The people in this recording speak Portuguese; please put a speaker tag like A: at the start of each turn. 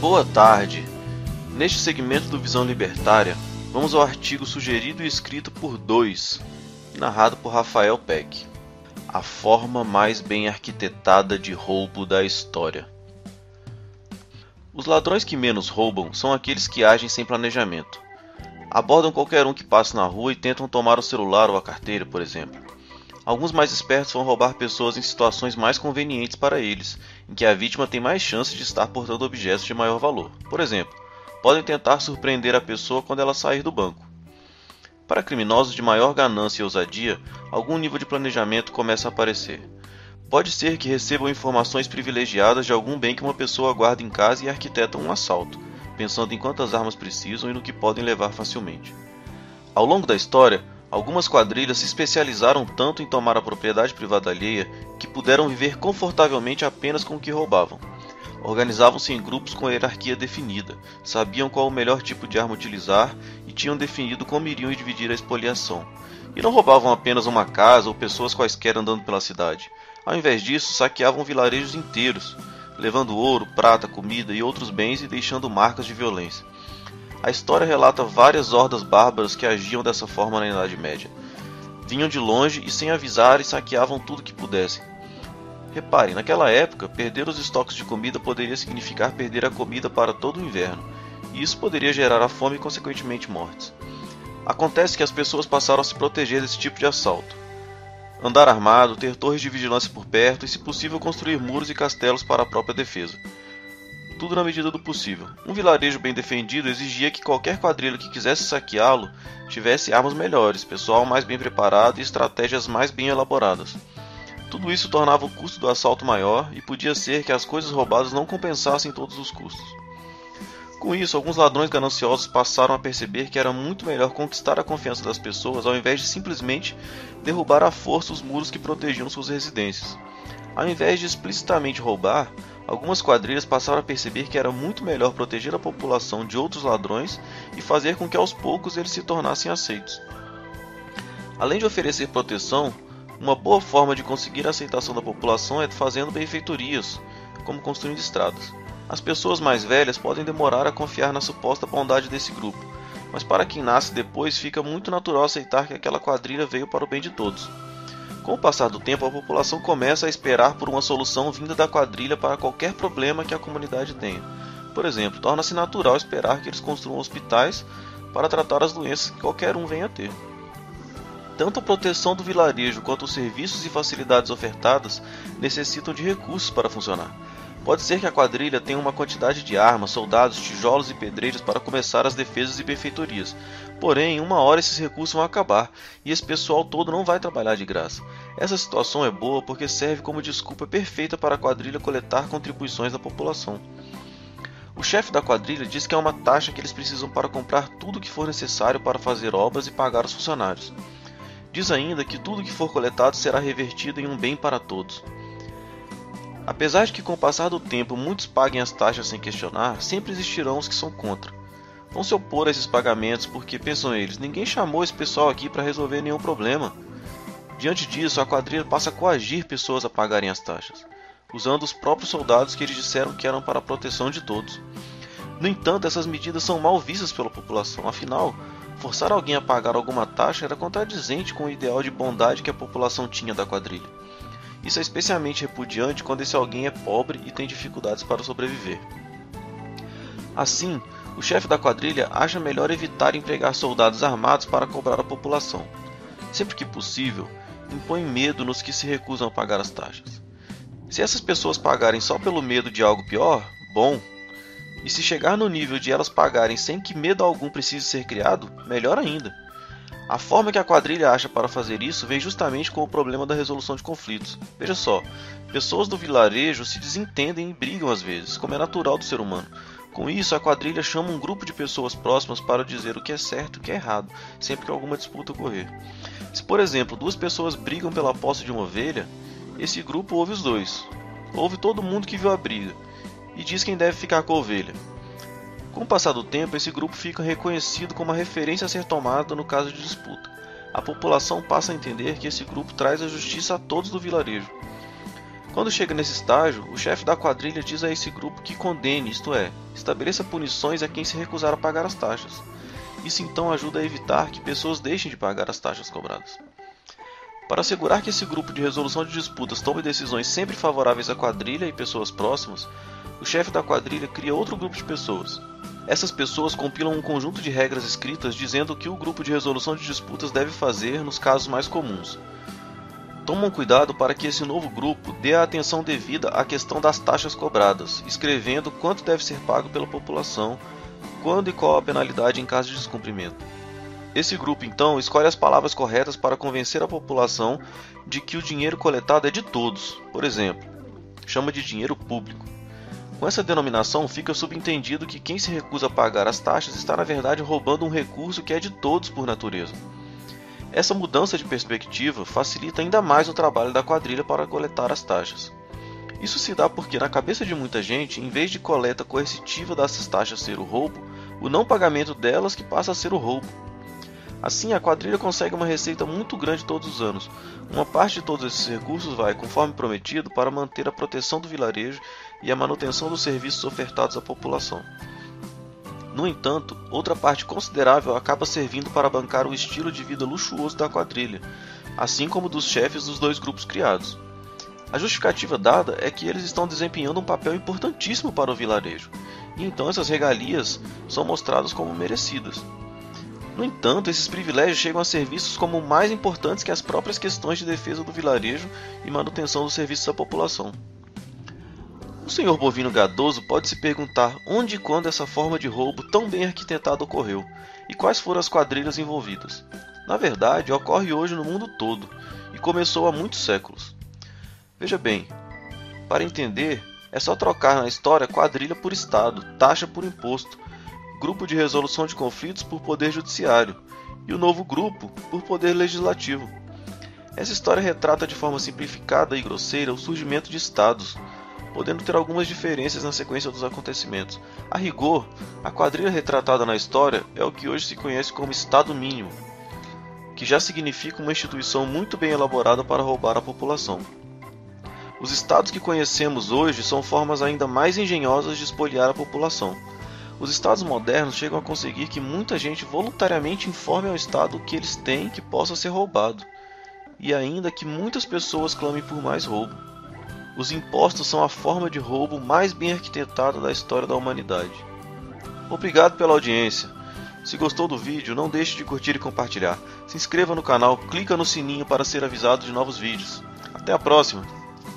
A: Boa tarde. Neste segmento do Visão Libertária, vamos ao artigo sugerido e escrito por dois, narrado por Rafael Peck. A forma mais bem arquitetada de roubo da história. Os ladrões que menos roubam são aqueles que agem sem planejamento. Abordam qualquer um que passe na rua e tentam tomar o celular ou a carteira, por exemplo. Alguns mais espertos vão roubar pessoas em situações mais convenientes para eles, em que a vítima tem mais chance de estar portando objetos de maior valor. Por exemplo, podem tentar surpreender a pessoa quando ela sair do banco. Para criminosos de maior ganância e ousadia, algum nível de planejamento começa a aparecer. Pode ser que recebam informações privilegiadas de algum bem que uma pessoa guarda em casa e arquitetam um assalto, pensando em quantas armas precisam e no que podem levar facilmente. Ao longo da história, Algumas quadrilhas se especializaram tanto em tomar a propriedade privada alheia que puderam viver confortavelmente apenas com o que roubavam. Organizavam-se em grupos com hierarquia definida, sabiam qual o melhor tipo de arma utilizar e tinham definido como iriam dividir a expoliação. E não roubavam apenas uma casa ou pessoas quaisquer andando pela cidade. Ao invés disso, saqueavam vilarejos inteiros, levando ouro, prata, comida e outros bens e deixando marcas de violência. A história relata várias hordas bárbaras que agiam dessa forma na Idade Média. Vinham de longe e sem avisar e saqueavam tudo que pudessem. Reparem, naquela época, perder os estoques de comida poderia significar perder a comida para todo o inverno, e isso poderia gerar a fome e, consequentemente, mortes. Acontece que as pessoas passaram a se proteger desse tipo de assalto. Andar armado, ter torres de vigilância por perto e, se possível, construir muros e castelos para a própria defesa tudo na medida do possível. Um vilarejo bem defendido exigia que qualquer quadrilha que quisesse saqueá-lo tivesse armas melhores, pessoal mais bem preparado e estratégias mais bem elaboradas. Tudo isso tornava o custo do assalto maior e podia ser que as coisas roubadas não compensassem todos os custos. Com isso, alguns ladrões gananciosos passaram a perceber que era muito melhor conquistar a confiança das pessoas ao invés de simplesmente derrubar à força os muros que protegiam suas residências. Ao invés de explicitamente roubar, algumas quadrilhas passaram a perceber que era muito melhor proteger a população de outros ladrões e fazer com que aos poucos eles se tornassem aceitos. Além de oferecer proteção, uma boa forma de conseguir a aceitação da população é fazendo benfeitorias, como construindo estradas. As pessoas mais velhas podem demorar a confiar na suposta bondade desse grupo, mas para quem nasce depois fica muito natural aceitar que aquela quadrilha veio para o bem de todos. Com o passar do tempo, a população começa a esperar por uma solução vinda da quadrilha para qualquer problema que a comunidade tenha. Por exemplo, torna-se natural esperar que eles construam hospitais para tratar as doenças que qualquer um venha a ter. Tanto a proteção do vilarejo quanto os serviços e facilidades ofertadas necessitam de recursos para funcionar. Pode ser que a quadrilha tenha uma quantidade de armas, soldados, tijolos e pedreiros para começar as defesas e benfeitorias. Porém, uma hora esses recursos vão acabar e esse pessoal todo não vai trabalhar de graça. Essa situação é boa porque serve como desculpa perfeita para a quadrilha coletar contribuições da população. O chefe da quadrilha diz que é uma taxa que eles precisam para comprar tudo o que for necessário para fazer obras e pagar os funcionários. Diz ainda que tudo que for coletado será revertido em um bem para todos. Apesar de que com o passar do tempo muitos paguem as taxas sem questionar, sempre existirão os que são contra. Vão se opor a esses pagamentos porque, pensam eles, ninguém chamou esse pessoal aqui para resolver nenhum problema. Diante disso, a quadrilha passa a coagir pessoas a pagarem as taxas, usando os próprios soldados que eles disseram que eram para a proteção de todos. No entanto, essas medidas são mal vistas pela população, afinal, forçar alguém a pagar alguma taxa era contradizente com o ideal de bondade que a população tinha da quadrilha. Isso é especialmente repudiante quando esse alguém é pobre e tem dificuldades para sobreviver. Assim, o chefe da quadrilha acha melhor evitar empregar soldados armados para cobrar a população. Sempre que possível, impõe medo nos que se recusam a pagar as taxas. Se essas pessoas pagarem só pelo medo de algo pior, bom. E se chegar no nível de elas pagarem sem que medo algum precise ser criado, melhor ainda. A forma que a quadrilha acha para fazer isso vem justamente com o problema da resolução de conflitos. Veja só, pessoas do vilarejo se desentendem e brigam às vezes, como é natural do ser humano. Com isso, a quadrilha chama um grupo de pessoas próximas para dizer o que é certo e o que é errado, sempre que alguma disputa ocorrer. Se, por exemplo, duas pessoas brigam pela posse de uma ovelha, esse grupo ouve os dois. Ouve todo mundo que viu a briga e diz quem deve ficar com a ovelha. Com o passar do tempo, esse grupo fica reconhecido como uma referência a ser tomada no caso de disputa. A população passa a entender que esse grupo traz a justiça a todos do vilarejo. Quando chega nesse estágio, o chefe da quadrilha diz a esse grupo que condene, isto é, estabeleça punições a quem se recusar a pagar as taxas. Isso então ajuda a evitar que pessoas deixem de pagar as taxas cobradas. Para assegurar que esse grupo de resolução de disputas tome decisões sempre favoráveis à quadrilha e pessoas próximas, o chefe da quadrilha cria outro grupo de pessoas. Essas pessoas compilam um conjunto de regras escritas dizendo o que o grupo de resolução de disputas deve fazer nos casos mais comuns tomam cuidado para que esse novo grupo dê a atenção devida à questão das taxas cobradas, escrevendo quanto deve ser pago pela população, quando e qual a penalidade em caso de descumprimento. Esse grupo então escolhe as palavras corretas para convencer a população de que o dinheiro coletado é de todos, por exemplo, chama de dinheiro público. Com essa denominação, fica subentendido que quem se recusa a pagar as taxas está, na verdade, roubando um recurso que é de todos por natureza. Essa mudança de perspectiva facilita ainda mais o trabalho da quadrilha para coletar as taxas. Isso se dá porque, na cabeça de muita gente, em vez de coleta coercitiva dessas taxas ser o roubo, o não pagamento delas que passa a ser o roubo. Assim, a quadrilha consegue uma receita muito grande todos os anos. Uma parte de todos esses recursos vai, conforme prometido, para manter a proteção do vilarejo e a manutenção dos serviços ofertados à população. No entanto, outra parte considerável acaba servindo para bancar o estilo de vida luxuoso da quadrilha, assim como dos chefes dos dois grupos criados. A justificativa dada é que eles estão desempenhando um papel importantíssimo para o vilarejo, e então essas regalias são mostradas como merecidas. No entanto, esses privilégios chegam a ser vistos como mais importantes que as próprias questões de defesa do vilarejo e manutenção dos serviços à população. O senhor bovino gadoso pode se perguntar onde e quando essa forma de roubo tão bem arquitetada ocorreu e quais foram as quadrilhas envolvidas. Na verdade, ocorre hoje no mundo todo e começou há muitos séculos. Veja bem, para entender, é só trocar na história quadrilha por Estado, taxa por imposto, grupo de resolução de conflitos por poder judiciário e o novo grupo por poder legislativo. Essa história retrata de forma simplificada e grosseira o surgimento de estados, podendo ter algumas diferenças na sequência dos acontecimentos. A rigor, a quadrilha retratada na história é o que hoje se conhece como Estado Mínimo, que já significa uma instituição muito bem elaborada para roubar a população. Os estados que conhecemos hoje são formas ainda mais engenhosas de espoliar a população. Os estados modernos chegam a conseguir que muita gente voluntariamente informe ao estado o que eles têm que possa ser roubado, e ainda que muitas pessoas clamem por mais roubo. Os impostos são a forma de roubo mais bem arquitetada da história da humanidade. Obrigado pela audiência. Se gostou do vídeo, não deixe de curtir e compartilhar. Se inscreva no canal, clica no sininho para ser avisado de novos vídeos. Até a próxima!